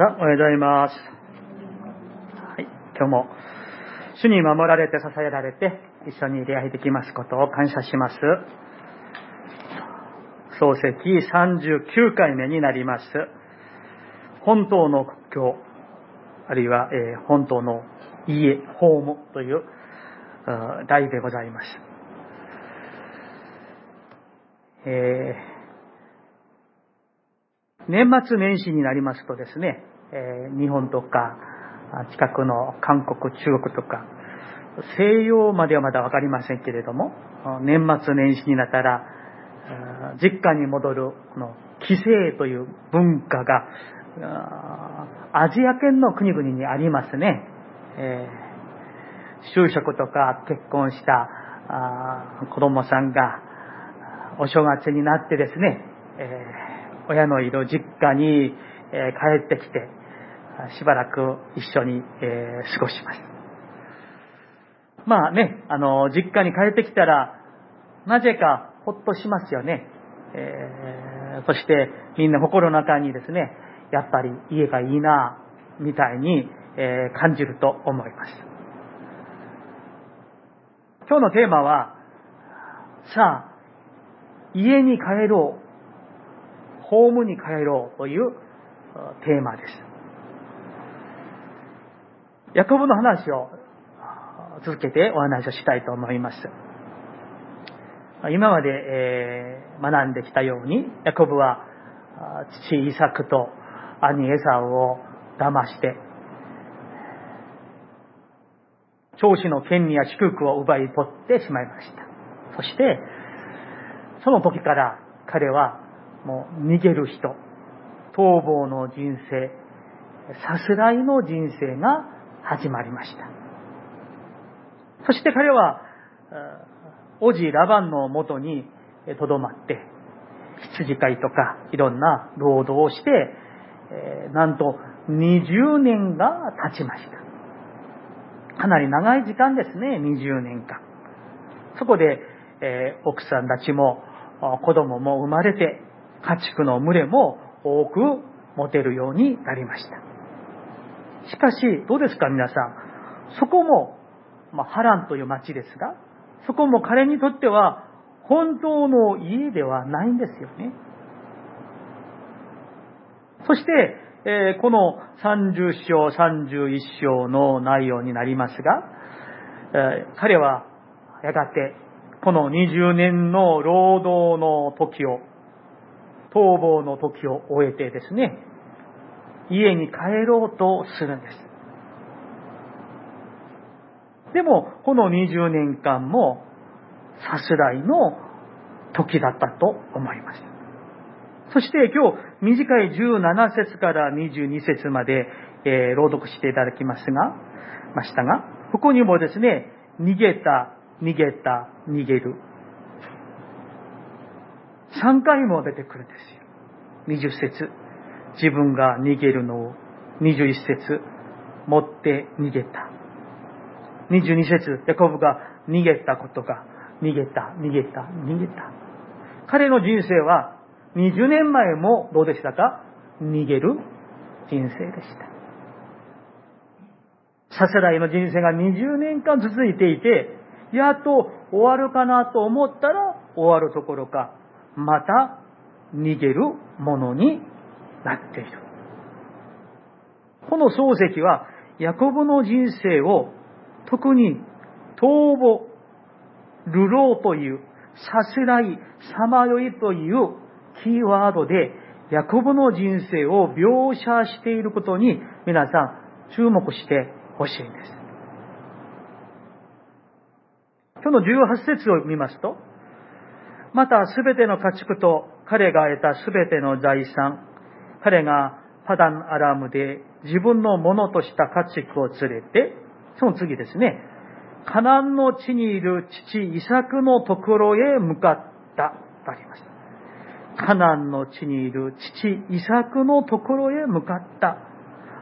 さあ、おはようございます。はい、今日も主に守られて支えられて一緒に出会いできますことを感謝します。漱石39回目になります。本当の国境、あるいは、えー本当の家、ホームというあー題でございます。えー年末年始になりますとですね、え日本とか近くの韓国、中国とか西洋まではまだわかりませんけれども年末年始になったら実家に戻るこの帰省という文化がアジア圏の国々にありますね、えー就職とか結婚した子供さんがお正月になってですね、えー親のいる実家に、え帰ってきて、しばらく一緒に、え過ごします。まあね、あの、実家に帰ってきたら、なぜかほっとしますよね。えーそしてみんな心の中にですね、やっぱり家がいいな、みたいに、え感じると思います。今日のテーマは、さあ、家に帰ろう。ホームに帰ろうというテーマです。ヤコブの話を続けてお話をしたいと思います。今まで、学んできたように、ヤコブは父イサクと兄エサウを騙して、長子の権利や祝福を奪い取ってしまいました。そして、その時から彼はもう逃げる人、逃亡の人生、さすらいの人生が始まりました。そして彼は、おじラバンのもとにとどまって、羊飼いとかいろんな労働をして、えなんと20年が経ちました。かなり長い時間ですね、20年間。そこで、え奥さんたちも子供も生まれて、家畜の群れも多く持てるようになりました。しかし、どうですか皆さん？そこも、まあ、ハランという町ですが、そこも彼にとっては本当の家ではないんですよね。そして、えーこの30章、31章の内容になりますが、えー彼はやがてこの20年の労働の時を、逃亡の時を終えてですね、家に帰ろうとするんです。でも、この20年間もさすらいの時だったと思います。そして今日短い17節から22節まで、えー朗読していただきますが、ましたが、ここにもですね、逃げた、逃げた、逃げる。3回も出てくるんですよ。20節自分が逃げるのを、21節持って逃げた。22節ヤコブが逃げたことが、逃げた、逃げた、逃げた。彼の人生は20年前もどうでしたか？逃げる人生でした。さすらいの人生が20年間続いていて、やっと終わるかなと思ったら終わるところか、また逃げるものになっている。この漱石は、ヤコブの人生を特に逃亡、流浪という、さすらい、さまよいというキーワードで、ヤコブの人生を描写していることに皆さん注目してほしいんです。今日の18節を見ますと、またすべての家畜と彼が得たすべての財産、彼がパダンアラムで自分のものとした家畜を連れて、その次ですね、カナンの地にいる父イサクのところへ向かったとあります。カナンの地にいる父イサクのところへ向かった。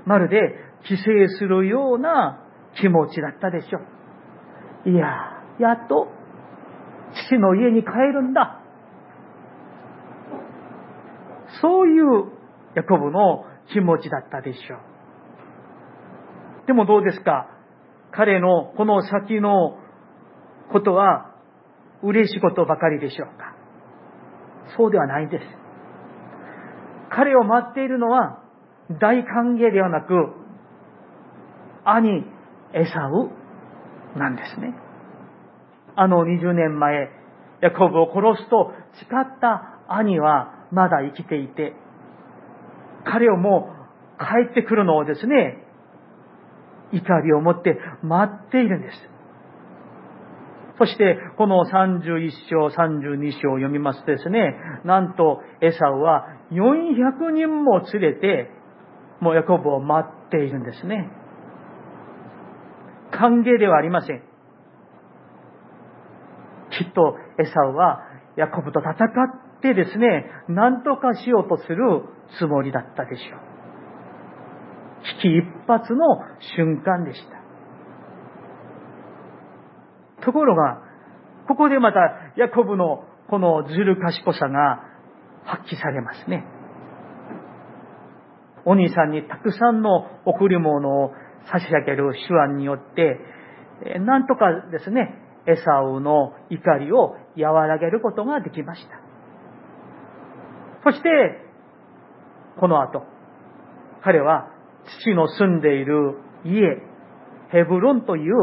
まるで帰省するような気持ちだったでしょう。いや、やっと父の家に帰るんだ。そういうヤコブの気持ちだったでしょう。でもどうですか？彼のこの先のことは嬉しいことばかりでしょうか？そうではないんです。彼を待っているのは大歓迎ではなく、兄、エサウなんですね。あの20年前、ヤコブを殺すと誓った兄はまだ生きていて、彼をもう帰ってくるのをですね、怒りを持って待っているんです。そして、この31章、32章を読みますとですね、なんとエサウは400人も連れて、もうヤコブを待っているんですね。歓迎ではありません。きっとエサウはヤコブと戦ってですね、何とかしようとするつもりだったでしょう。危機一髪の瞬間でした。ところが、ここでまたヤコブのこのずる賢さが発揮されますね。お兄さんにたくさんの贈り物を差し上げる手腕によって、なんとかですね、エサウの怒りを和らげることができました。そして、この後、彼は父の住んでいる家、ヘブロンという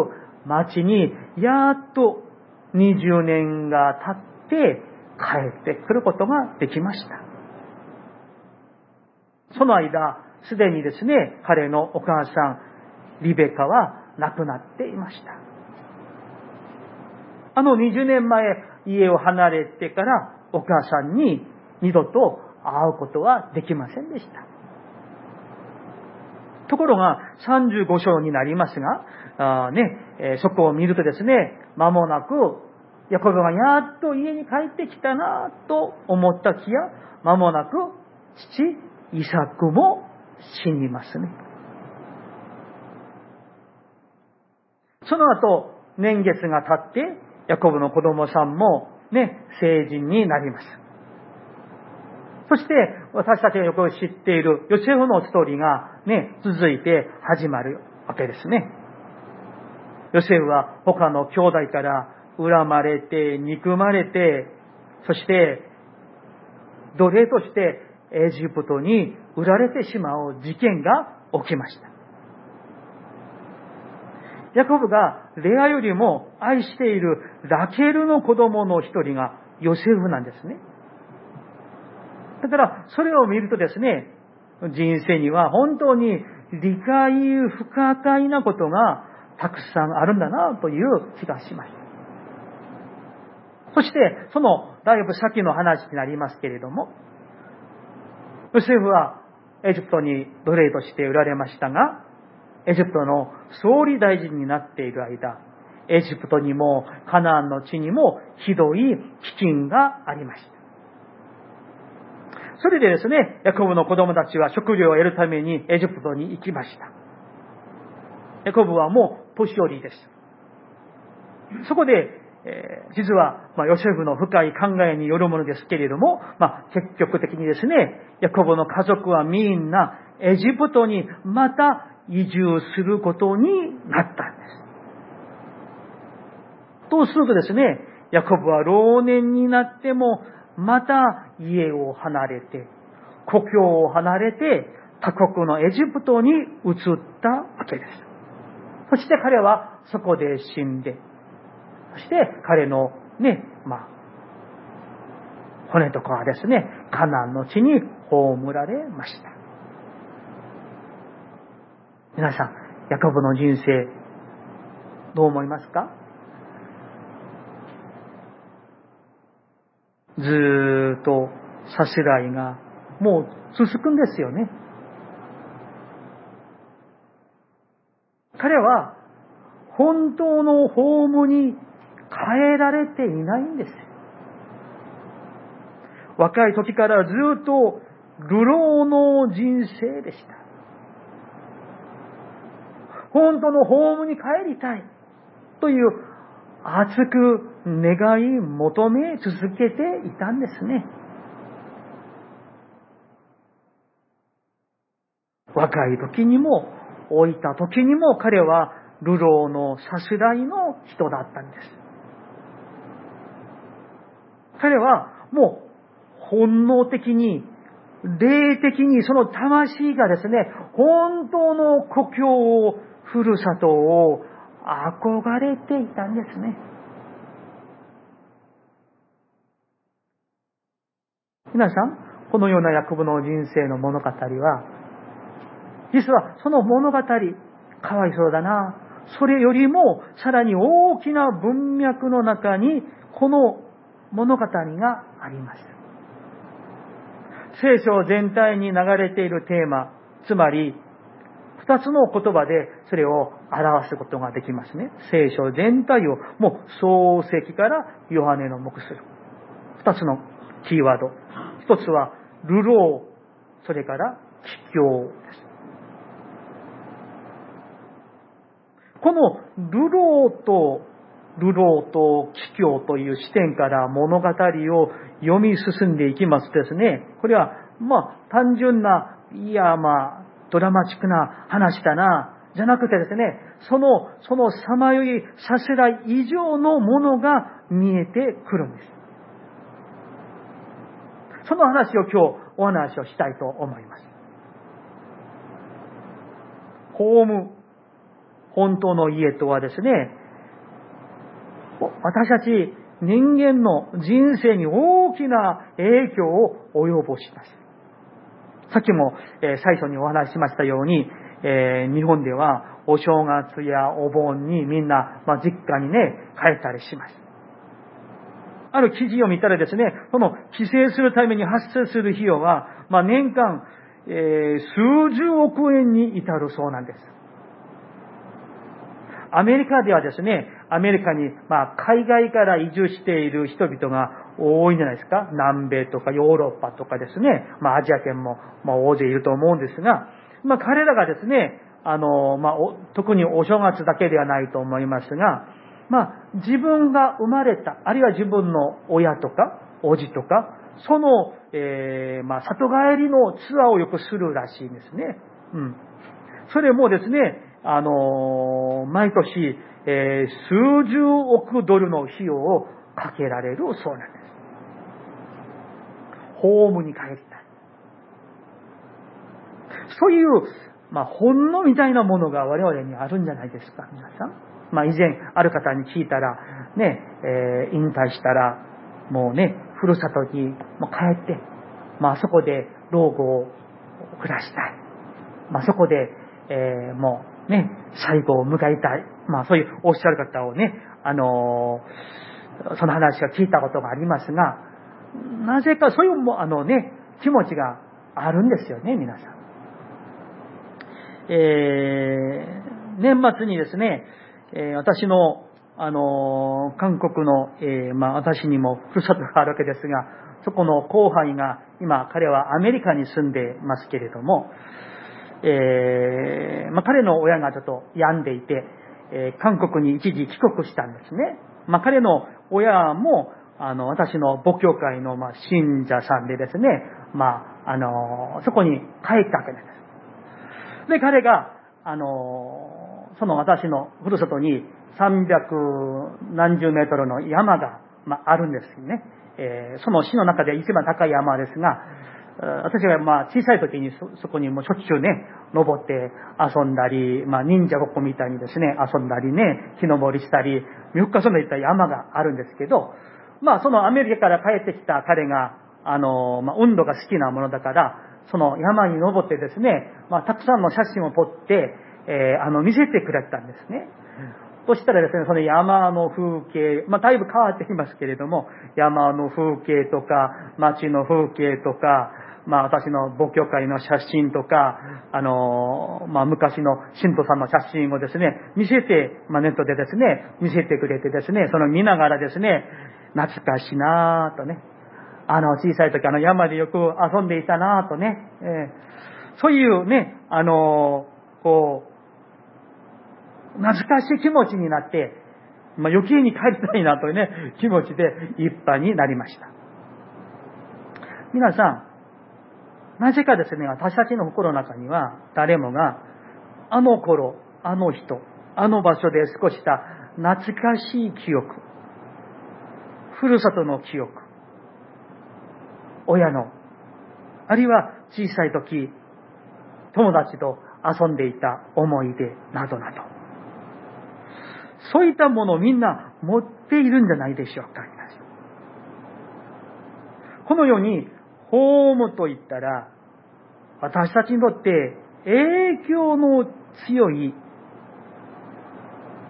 町にやっと20年が経って帰ってくることができました。その間、すでにですね、彼のお母さん、リベカは亡くなっていました。あの20年前、家を離れてからお母さんに二度と会うことはできませんでした。ところが、35章になりますが、あね、えそこを見るとですね、間もなく、ヤコブがやっと家に帰ってきたなと思った気や、間もなく、父、イサクも死にますね。その後、年月が経って、ヤコブの子供さんもね、成人になります。そして、私たちがよく知っているヨセフのストーリーがね、続いて始まるわけですね。ヨセフは他の兄弟から恨まれて、憎まれて、そして、奴隷としてエジプトに売られてしまう事件が起きました。ヤコブがレアよりも愛しているラケルの子供の一人がヨセフなんですね。だから、それを見るとですね、人生には本当に理解不可解なことがたくさんあるんだなという気がしました。そして、そのだいぶ先の話になりますけれども、ヨセフはエジプトに奴隷として売られましたが、エジプトの総理大臣になっている間、エジプトにもカナンの地にもひどい飢饉がありました。それでですね、ヤコブの子供たちは食料を得るためにエジプトに行きました。ヤコブはもう年寄りです。そこで、えー、実は、まあ、ヨセフの深い考えによるものですけれども、まあ、結局的にですね、ヤコブの家族はみんなエジプトにまた移住することになったんです。とするとですね、ヤコブは老年になっても、また家を離れて、故郷を離れて、他国のエジプトに移ったわけです。そして彼はそこで死んで、そして彼のね、まあ、骨とかはですね、カナンの地に葬られました。皆さん、ヤコブの人生、どう思いますか？ずっとさすらいがもう続くんですよね。彼は本当のホームに変えられていないんです。若い時からずっと流浪の人生でした。本当のホームに帰りたいという熱く願い求め続けていたんですね。若い時にも、老いた時にも彼は流浪のさすらいの人だったんです。彼はもう本能的に、霊的にその魂がですね、本当の故郷を、ふるさとを憧れていたんですね。皆さん、このようなヤコブの人生の物語は、実はその物語、かわいそうだな。それよりもさらに大きな文脈の中にこの物語があります。聖書全体に流れているテーマ、つまり二つの言葉でそれを表すことができますね。聖書全体をもう創世記からヨハネの目する。二つのキーワード。一つは、流浪、それから帰郷です。この流浪と、流浪と帰郷という視点から物語を読み進んでいきますですね、これは、まあ、単純な、いや、まあ、ドラマチックな話だな、じゃなくてですね、その、そのさまよいさせらい以上のものが見えてくるんです。その話を今日お話をしたいと思います。ホーム、本当の家とはですね、私たち人間の人生に大きな影響を及ぼします。さっきも、え最初にお話ししましたように、え日本ではお正月やお盆にみんな、ま実家にね、帰ったりします。ある記事を見たらですね、その帰省するために発生する費用は、まあ、年間、えー、数十億円に至るそうなんです。アメリカではですね、アメリカに、まあ、海外から移住している人々が多いんじゃないですか。南米とかヨーロッパとかですね、まあ、アジア圏も、まあ、大勢いると思うんですが、まあ、彼らがですね、あの、まあ、特にお正月だけではないと思いますが、まあ、自分が生まれた、あるいは自分の親とか、おじとか、その、えー、まあ、里帰りのツアーをよくするらしいんですね。うん。それもですね、あのー、毎年、えー、数十億ドルの費用をかけられるそうなんです。ホームに帰りた。そういう、まあ、ほんのみたいなものが我々にあるんじゃないですか、皆さん。まあ以前ある方に聞いたら、ね、えー、引退したら、もうね、ふるさとにも帰って、まあそこで老後を暮らしたい。まあそこで、えー、もうね、最後を迎えたい。まあそういうおっしゃる方をね、あのー、その話を聞いたことがありますが、なぜかそういう、あのね、気持ちがあるんですよね、皆さん。えー、年末にですね、え私の、あの韓国の、えまあ、私にもふるさとがあるわけですが、そこの後輩が、今、彼はアメリカに住んでますけれども、えー、まあ、彼の親がちょっと病んでいて、えー、韓国に一時帰国したんですね。まあ、彼の親も、あの、私の母教会の、まあ、信者さんでですね、まあ、あの、そこに帰ったわけです。で、彼が、あの、その私のふるさとに300何十メートルの山が、まあ、あるんですね。えー、その市の中で一番高い山ですが、私がまあ小さい時にそこにもうしょっちゅうね、登って遊んだり、まあ忍者ごっこみたいにですね、遊んだりね、木登りしたり、4日そのいった山があるんですけど、まあそのアメリカから帰ってきた彼が、あの、まあ運動が好きなものだから、その山に登ってですね、まあたくさんの写真を撮って、えー、あの、見せてくれたんですね。そしたらですね、その山の風景、まあ、だいぶ変わってきますけれども、山の風景とか、街の風景とか、まあ、私の母教会の写真とか、あの、まあ、昔の信徒さんの写真をですね、見せて、まあ、ネットでですね、見せてくれてですね、その見ながらですね、懐かしいなぁとね、あの、小さい時あの山でよく遊んでいたなぁとね、えー、そういうね、あの、こう、懐かしい気持ちになって、まあ、余計に帰りたいなというね、気持ちでいっぱいになりました。皆さん、なぜかですね、私たちの心の中には誰もが、あの頃、あの人、あの場所で過ごした懐かしい記憶、ふるさとの記憶、親の、あるいは小さい時、友達と遊んでいた思い出などなど。そういったものをみんな持っているんじゃないでしょうか、このように、ホームと言ったら、私たちにとって影響の強い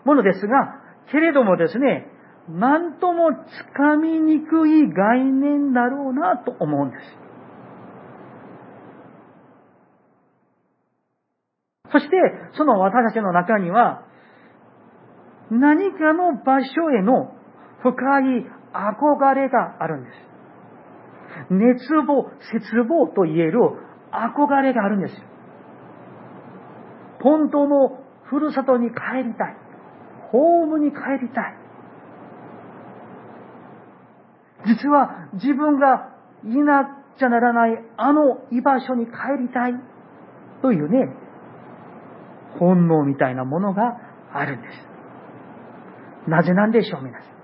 ものですが、けれどもですね、なんともつかみにくい概念だろうなと思うんです。そして、その私たちの中には、何かの場所への深い憧れがあるんです。熱望、絶望と言える憧れがあるんです。本当のふるさとに帰りたい。ホームに帰りたい。実は自分がいなくちゃならないあの居場所に帰りたいというね、本能みたいなものがあるんです。なぜなんでしょう、皆さん。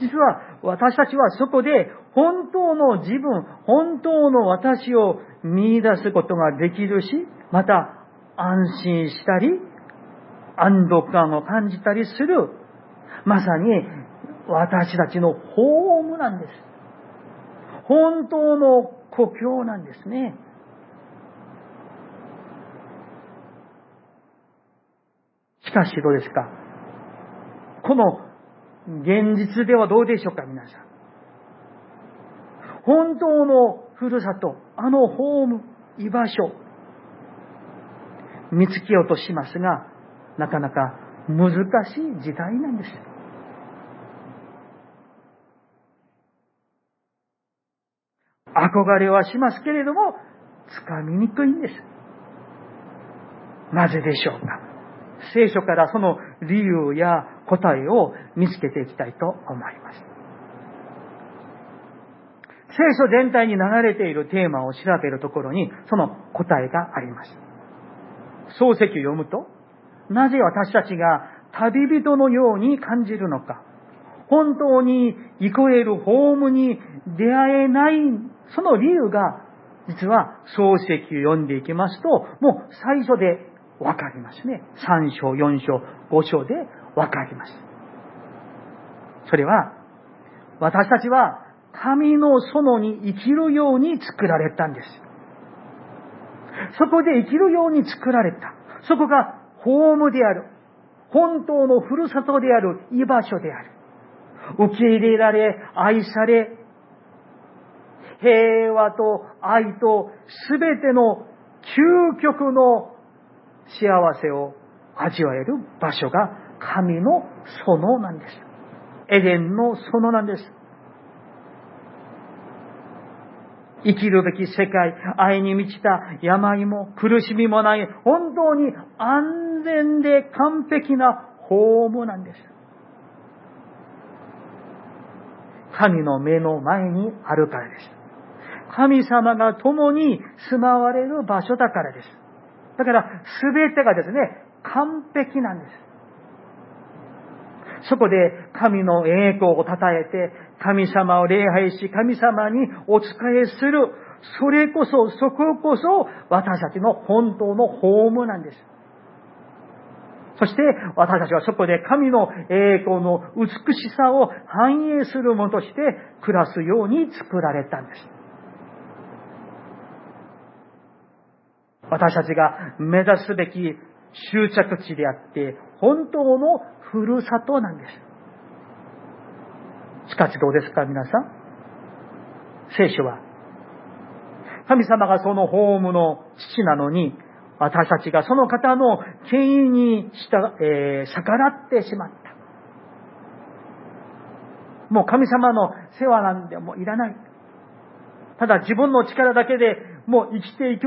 実は私たちはそこで本当の自分、本当の私を見出すことができるし、また安心したり、安堵感を感じたりする、まさに私たちのホームなんです。本当の故郷なんですね。しかしどうですか？この現実ではどうでしょうか皆さん。本当のふるさと、あのホーム、居場所、見つけようとしますが、なかなか難しい時代なんです。憧れはしますけれども、つかみにくいんです。なぜでしょうか聖書からその理由や答えを見つけていきたいと思います。聖書全体に流れているテーマを調べるところにその答えがあります。漱石を読むと、なぜ私たちが旅人のように感じるのか、本当に行こえるホームに出会えないその理由が、実は漱石を読んでいきますと、もう最初でわかりますね。3章、4章、5章でわかります。それは、私たちは神の園に生きるように作られたんです。そこで生きるように作られた。そこがホームである。本当のふるさとである居場所である。受け入れられ、愛され、平和と愛とすべての究極の幸せを味わえる場所が神の園なんです。エデンの園なんです。生きるべき世界、愛に満ちた病も苦しみもない、本当に安全で完璧なホームなんです。神の目の前にあるからです。神様が共に住まわれる場所だからです。だから、すべてがですね、完璧なんです。そこで神の栄光を称えて、神様を礼拝し、神様にお仕えする、それこそ、そここそ、私たちの本当のホームなんです。そして、私たちはそこで神の栄光の美しさを反映するものとして暮らすように作られたんです。私たちが目指すべき終着地であって、本当のふるさとなんです。しかしどうですか、皆さん？聖書は、神様がそのホームの父なのに、私たちがその方の権威にした、えー、逆らってしまった。もう神様の世話なんでもいらない。ただ自分の力だけでもう生きていく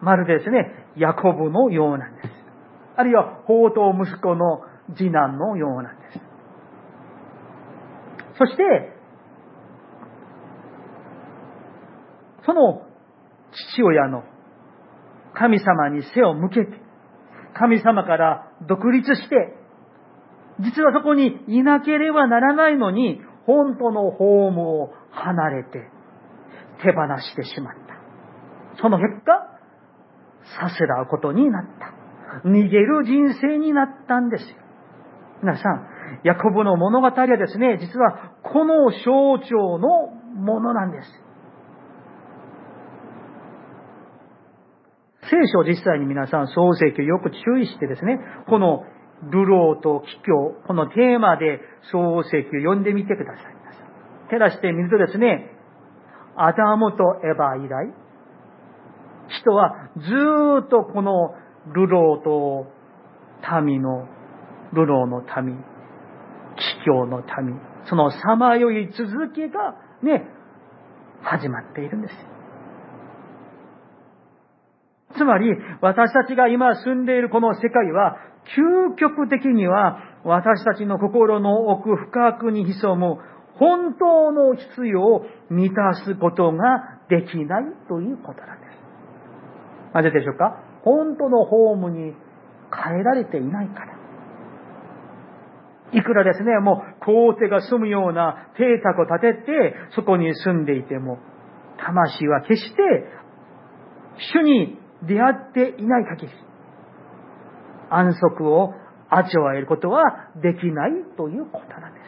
まるでですね、ヤコブのようなんです。あるいは、宝刀息子の次男のようなんです。そして、その父親の神様に背を向けて、神様から独立して、実はそこにいなければならないのに、本当のホームを離れて手放してしまった。その結果、させらうことになった。逃げる人生になったんですよ。皆さん、ヤコブの物語はですね、実はこの象徴のものなんです。聖書を実際に皆さん創世記をよく注意してですね、この流浪と帰郷、このテーマで創世記を読んでみてください。照らしてみるとですね、アダムとエヴァ以来、人はずっとこの流浪と民の、流浪の民、帰郷の民、そのさまよい続きがね、始まっているんです。つまり、私たちが今住んでいるこの世界は、究極的には、私たちの心の奥深くに潜む本当の必要を満たすことができないということなんです。なぜでしょうか？本当のホームに変えられていないから。いくらですね、もう皇帝が住むような邸宅を建てて、そこに住んでいても、魂は決して、主に出会っていない限り、安息を味わえることはできないということなんです。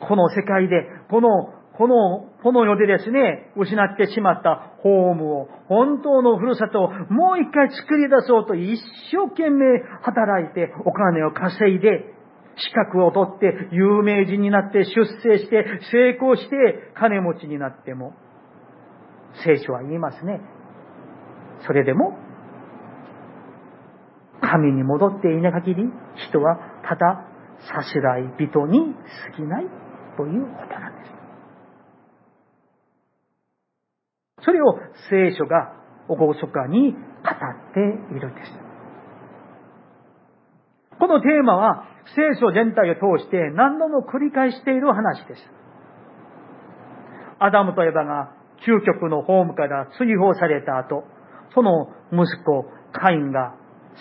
この世界で、この、この、この世でですね、失ってしまったホームを、本当のふるさとをもう一回作り出そうと一生懸命働いてお金を稼いで、資格を取って有名人になって出世して成功して金持ちになっても、聖書は言いますね。それでも、神に戻っていない限り、人はたださすらい人に過ぎないということなんです。それを聖書がおごそかに語っているんです。このテーマは聖書全体を通して何度も繰り返している話です。アダムとエヴァが究極のホームから追放された後、その息子カインが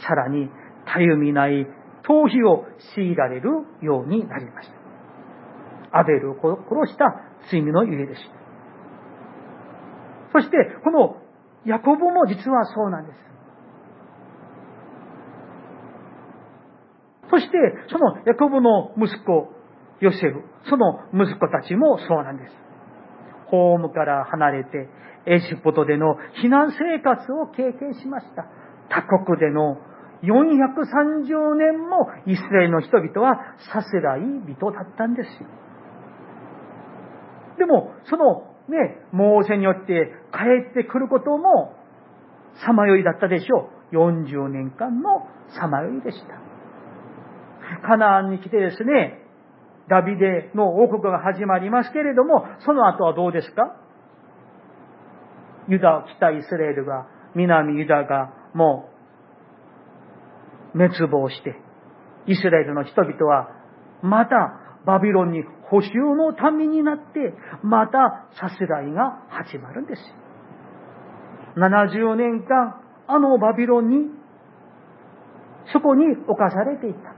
さらにたゆみない逃避を強いられるようになりました。アベルを殺した罪のゆえでした。そして、このヤコブも実はそうなんです。そして、そのヤコブの息子、ヨセフ、その息子たちもそうなんです。ホームから離れて、エジプトでの避難生活を経験しました。他国での430年もイスラエルの人々はさすらい人だったんですよ。でも、そのね、猛省によって帰ってくることも、さまよいだったでしょう。40年間のさまよいでした。カナンに来てですね、ダビデの王国が始まりますけれども、その後はどうですか？ユダ、北イスラエルが、南ユダがもう滅亡して、イスラエルの人々はまたバビロンに補修の民になって、またさすらいが始まるんです。70年間、あのバビロンに、そこに侵されていた。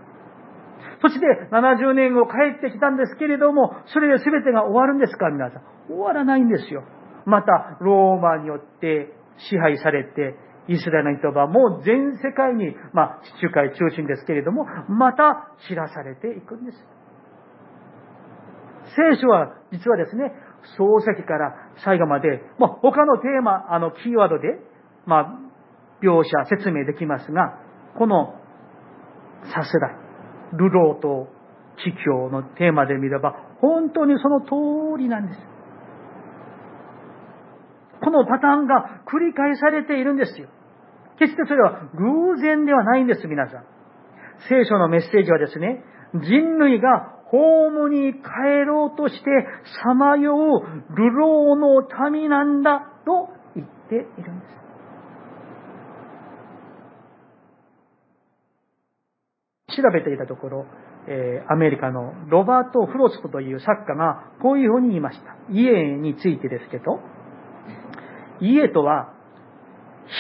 そして70年後帰ってきたんですけれども、それで全てが終わるんですか？皆さん。終わらないんですよ。また、ローマによって支配されて、イスラエルの人はもう全世界に、まあ、地中海中心ですけれども、また知らされていくんです。聖書は実はですね、創世記から最後まで、まあ、他のテーマ、あの、キーワードで、まあ、描写、説明できますが、この、さすらい、流浪と地境のテーマで見れば、本当にその通りなんです。このパターンが繰り返されているんですよ。決してそれは偶然ではないんです、皆さん。聖書のメッセージはですね、人類がホームに帰ろうとしてさまよう流浪の民なんだと言っているんです。調べていたところ、えー、アメリカのロバート・フロストという作家がこういうふうに言いました。家についてですけど、家とは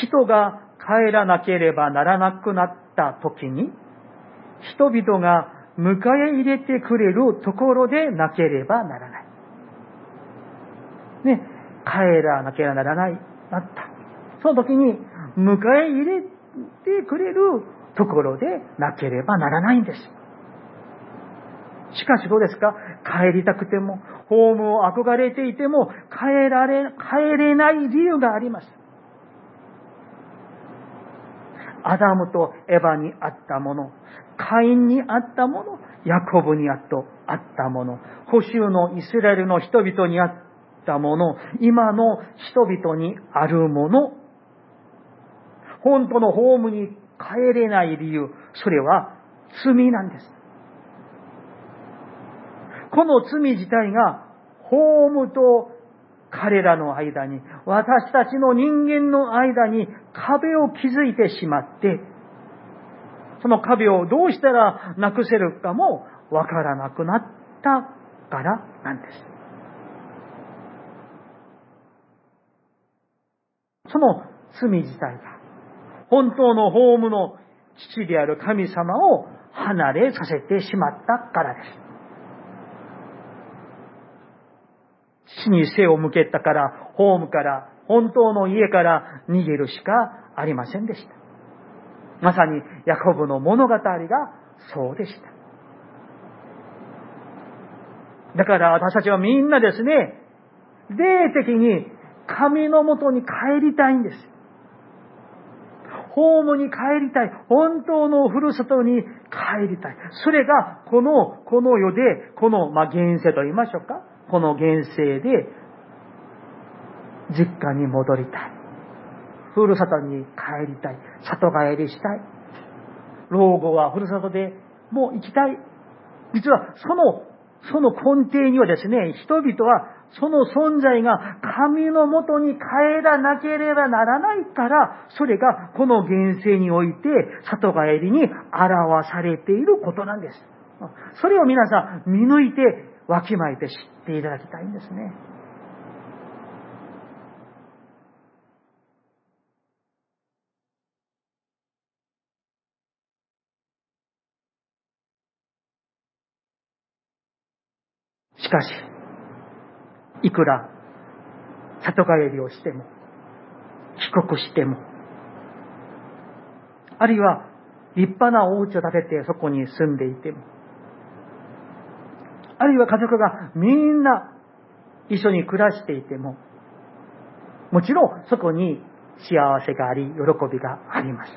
人が帰らなければならなくなった時に、人々が迎え入れてくれるところでなければならない。ね、帰らなければならない、なった。その時に迎え入れてくれるところでなければならないんです。しかしどうですか？帰りたくても、ホームを憧れていても、帰られ、帰れない理由があります。アダムとエヴァにあったもの、カインにあったもの、ヤコブにあったもの、保守のイスラエルの人々にあったもの、今の人々にあるもの、本当のホームに帰れない理由、それは罪なんです。この罪自体が、ホームと彼らの間に、私たちの人間の間に壁を築いてしまって、その壁をどうしたらなくせるかもわからなくなったからなんです。その罪自体が、本当のホームの父である神様を離れさせてしまったからです。父に背を向けたから、ホームから、本当の家から逃げるしかありませんでした。まさにヤコブの物語がそうでした。だから私たちはみんなですね、霊的に神のもとに帰りたいんです。ホームに帰りたい。本当のふるさとに帰りたい。それが、この、この世で、この、まあ、現世と言いましょうか。この現世で、実家に戻りたい。ふるさとに帰りたい。里帰りしたい。老後はふるさとでもう行きたい。実は、その、その根底にはですね、人々はその存在が神のもとに帰らなければならないから、それがこの現世において里帰りに表されていることなんです。それを皆さん見抜いてわきまえて知っていただきたいんですね。しかし、いくら里帰りをしても、帰国しても、あるいは立派なお家を建ててそこに住んでいても、あるいは家族がみんな一緒に暮らしていても、もちろんそこに幸せがあり、喜びがあります。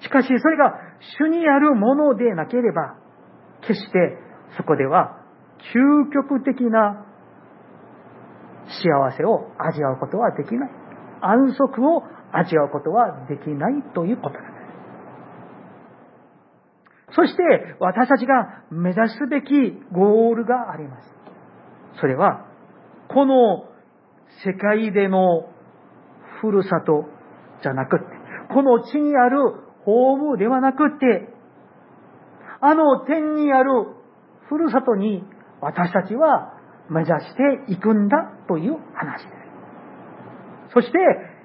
しかしそれが主にあるものでなければ、決してそこでは究極的な幸せを味わうことはできない。安息を味わうことはできないということなんです。そして私たちが目指すべきゴールがあります。それは、この世界でのふるさとじゃなくて、この地にあるホームではなくて、あの天にあるふるさとに私たちは目指していくんだという話です。そして、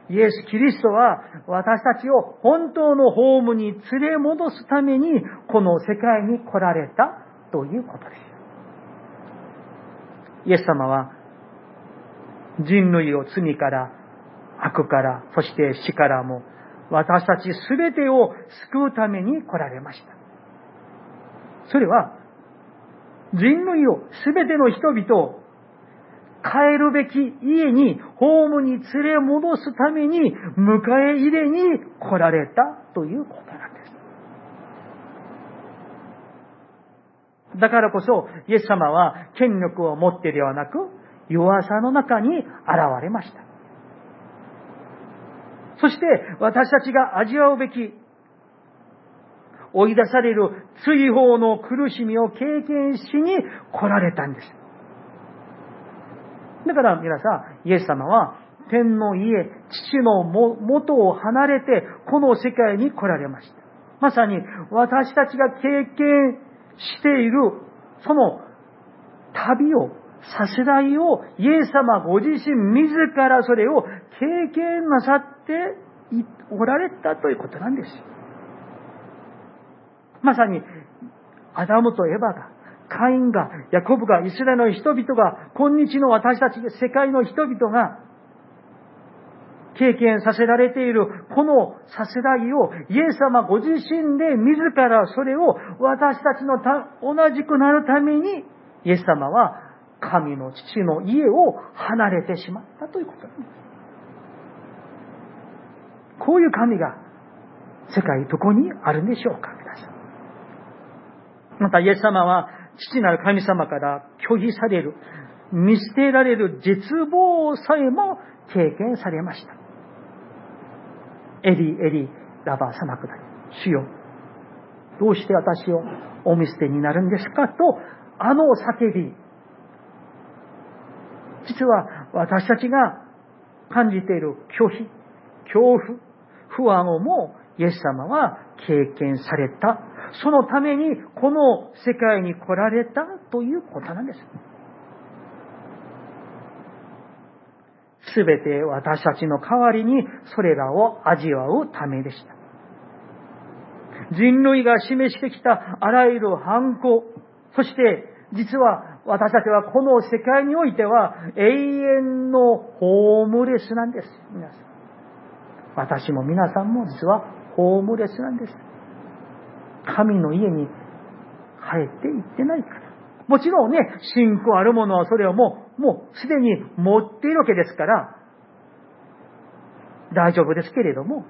イエス・キリストは私たちを本当のホームに連れ戻すためにこの世界に来られたということです。イエス様は人類を罪から悪からそして死からも私たち全てを救うために来られました。それは人類を、すべての人々を、帰るべき家に、ホームに連れ戻すために、迎え入れに来られたということなんです。だからこそ、イエス様は権力を持ってではなく、弱さの中に現れました。そして、私たちが味わうべき追い出される追放の苦しみを経験しに来られたんです。だから皆さん、イエス様は天の家、父の元を離れてこの世界に来られました。まさに私たちが経験している、その旅を、させらいを、イエス様ご自身自らそれを経験なさっておられたということなんです。まさに、アダムとエバが、カインが、ヤコブが、イスラエルの人々が、今日の私たち、世界の人々が、経験させられているこのさせらいをイエス様ご自身で自らそれを私たちの同じくなるためにイエス様は神の父の家を離れてしまったということなんです。こういう神が世界どこにあるんでしょうか皆さん。またイエス様は父なる神様から拒否される、見捨てられる絶望さえも経験されました。エリエリラバー様くだり、主よ、どうして私をお見捨てになるんですか？と、あの叫び、実は私たちが感じている拒否、恐怖、不安をもイエス様は経験された。そのためにこの世界に来られたということなんです。すべて私たちの代わりにそれらを味わうためでした。人類が示してきたあらゆる反抗、そして実は私たちはこの世界においては永遠のホームレスなんです。皆さん。私も皆さんも実はホームレスなんです。神の家に帰って行ってないから。もちろんね、信仰あるものはそれをもう、もうすでに持っているわけですから、大丈夫ですけれども、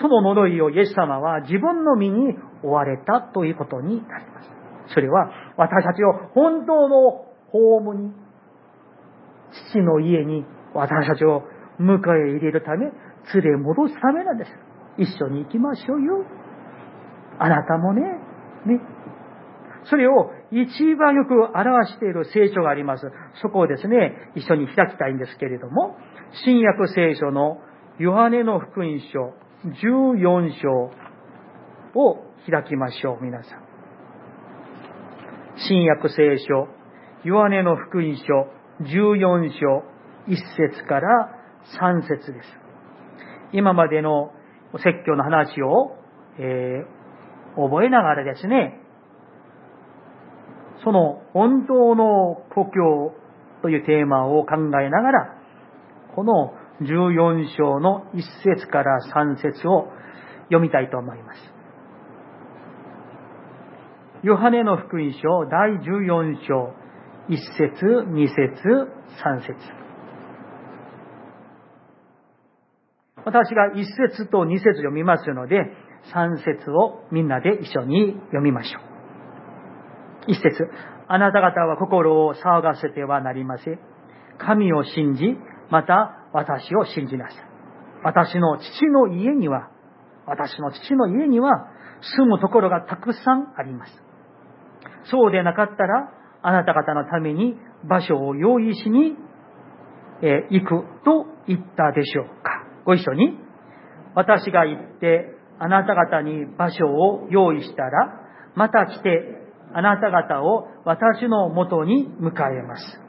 その呪いをイエス様は自分の身に追われたということになります。それは私たちを本当のホームに、父の家に私たちを迎え入れるため、連れ戻すためなんです。一緒に行きましょうよ。あなたもね、ね。それを一番よく表している聖書があります。そこをですね、一緒に開きたいんですけれども、新約聖書のヨハネの福音書14章を開きましょう、皆さん。新約聖書、ヨハネの福音書14章1節から3節です。今までの説教の話を、えー、覚えながらですね、その本当の故郷というテーマを考えながら、この14章の1節から3節を読みたいと思います。ヨハネの福音書第14章1節、2節、3節私が1節と2節読みますので、3節をみんなで一緒に読みましょう。1節あなた方は心を騒がせてはなりません。神を信じ、また私を信じなさい。私の父の家には、私の父の家には住むところがたくさんあります。そうでなかったら、あなた方のために場所を用意しに、え行くと言ったでしょうか。ご一緒に。私が行って、あなた方に場所を用意したら、また来て、あなた方を私のもとに迎えます。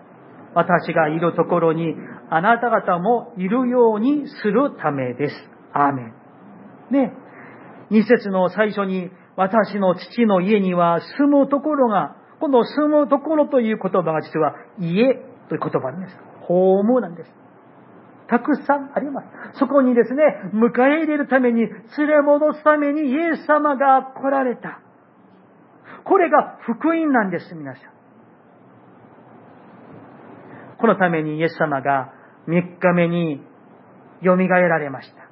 私がいるところにあなた方もいるようにするためです。アーメン。ね。二節の最初に私の父の家には住むところが、この住むところという言葉が実は家という言葉なんです。ホームなんです。たくさんあります。そこにですね、迎え入れるために、連れ戻すためにイエス様が来られた。これが福音なんです、皆さん。このためにイエス様が3日目に蘇られました。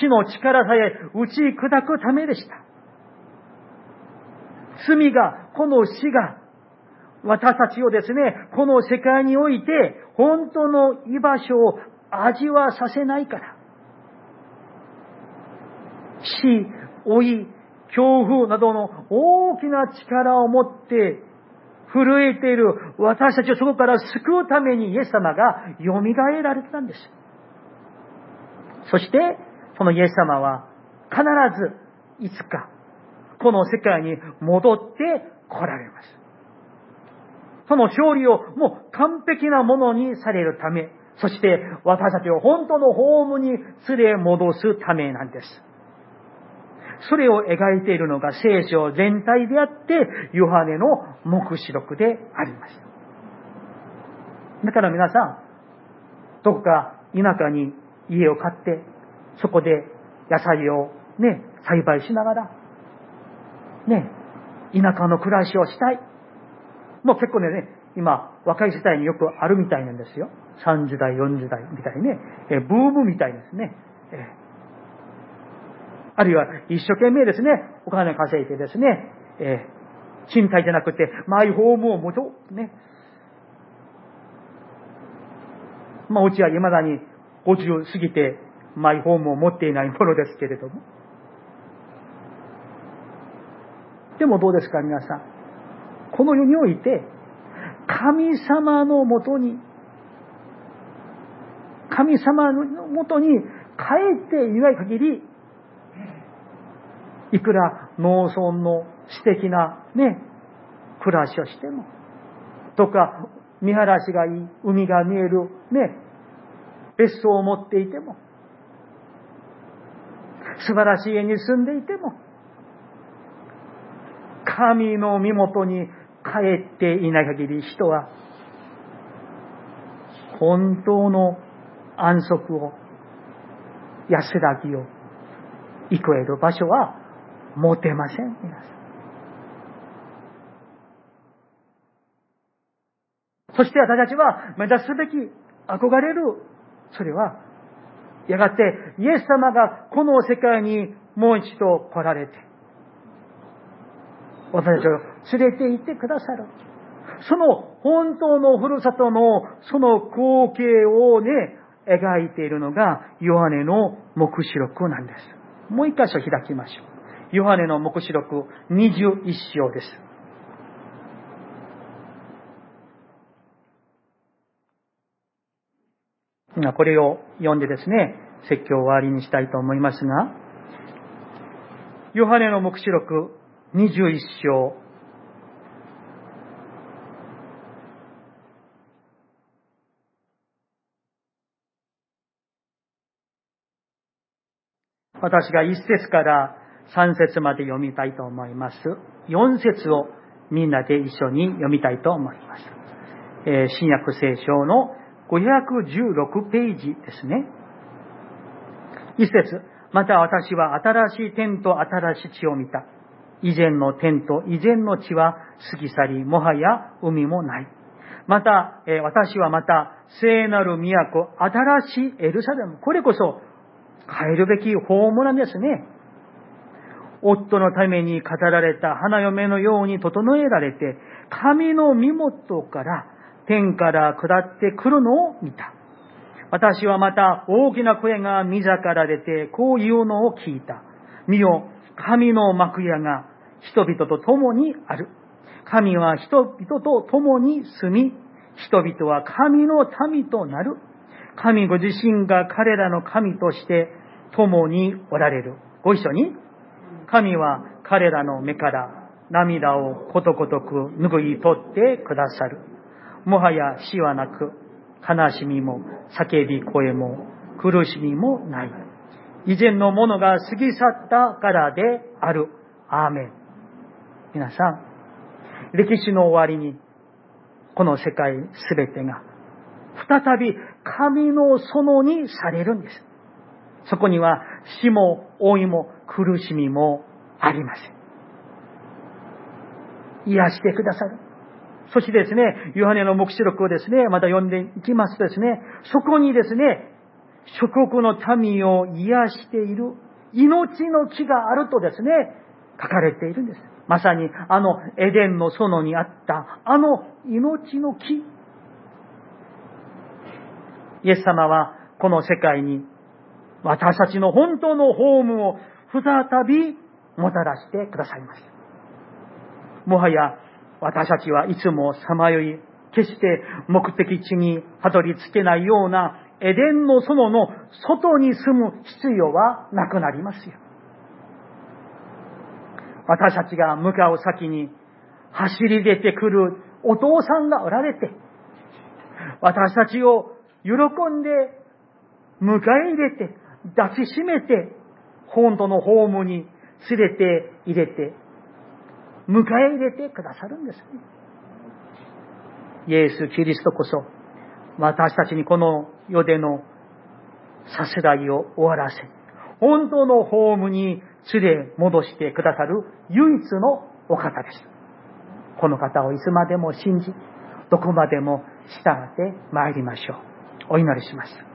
死の力さえ打ち砕くためでした。罪が、この死が、私たちをですね、この世界において、本当の居場所を味わさせないから。死、老い、恐怖などの大きな力を持って震えている私たちをそこから救うためにイエス様が蘇られたんです。そして、そのイエス様は必ずいつかこの世界に戻って来られます。その勝利をもう完璧なものにされるため、そして私たちを本当のホームに連れ戻すためなんです。それを描いているのが聖書全体であって、ヨハネの目視録であります。だから皆さん、どこか田舎に家を買って、そこで野菜をね、栽培しながら、ね、田舎の暮らしをしたい。もう結構ね、今、若い世代によくあるみたいなんですよ。30代、40代みたいにね、ブームみたいですね。あるいは一生懸命ですね、お金稼いでですね、え賃貸じゃなくてマイホームを持とう。ね。まあ、うちは未だに50過ぎてマイホームを持っていないものですけれども。でもどうですか、皆さん？この世において、神様のもとに、神様のもとに帰っていない限り、いくら農村の素敵なね、暮らしをしても、とか、見晴らしがいい、海が見えるね、別荘を持っていても、素晴らしい家に住んでいても、神の身元に帰っていない限り人は、本当の安息を、安らぎを、行くえる場所は持てません、皆さん。そして私たちは目指すべき、憧れる、それは、やがてイエス様がこの世界にもう一度来られて、私たちを連れて行ってくださる。その本当のふるさとのその光景をね、描いているのがヨハネの目視録なんです。もう一箇所開きましょう。ヨハネの目視録21章です。これを読んでですね、説教を終わりにしたいと思いますが、ヨハネの目視録21章私が1節から3節まで読みたいと思います。4節をみんなで一緒に読みたいと思います。えー、新約聖書の516ページですね。一節、また私は新しい天と新しい地を見た。以前の天と以前の地は過ぎ去り、もはや海もない。また、え私はまた、聖なる都、新しいエルサレム。これこそ、帰るべきホームなんですね。夫のために語られた花嫁のように整えられて、神の身元から天から下ってくるのを見た。私はまた大きな声が御座から出て、こういうのを聞いた。見よ、神の幕屋が人々と共にある。神は人々と共に住み、人々は神の民となる。神ご自身が彼らの神として共におられる。ご一緒に。神は彼らの目から涙をことごとく拭い取ってくださる。もはや死はなく、悲しみも叫び声も苦しみもない。以前のものが過ぎ去ったからである。アーメン。皆さん、歴史の終わりに、この世界すべてが、再び神の園にされるんです。そこには死も老いも苦しみもありません。癒してくださる。そしてですね、ヨハネの目視録をですね、また読んでいきますとですね、そこにですね、諸国の民を癒している命の木があるとですね、書かれているんです。まさにあのエデンの園にあったあの命の木。イエス様はこの世界に私たちの本当のホームを再びもたらしてくださいました。もはや私たちはいつもさまよい、決して目的地にたどり着けないようなエデンの園の外に住む必要はなくなりますよ。私たちが向かう先に走り出てくるお父さんがおられて、私たちを喜んで迎え入れて、抱きしめて、本当のホームに連れて入れて、迎え入れてくださるんですね。イエス・キリストこそ、私たちにこの世でのさせらいを終わらせ、本当のホームに連れ戻してくださる唯一のお方です。この方をいつまでも信じ、どこまでも従って参りましょう。お祈りします。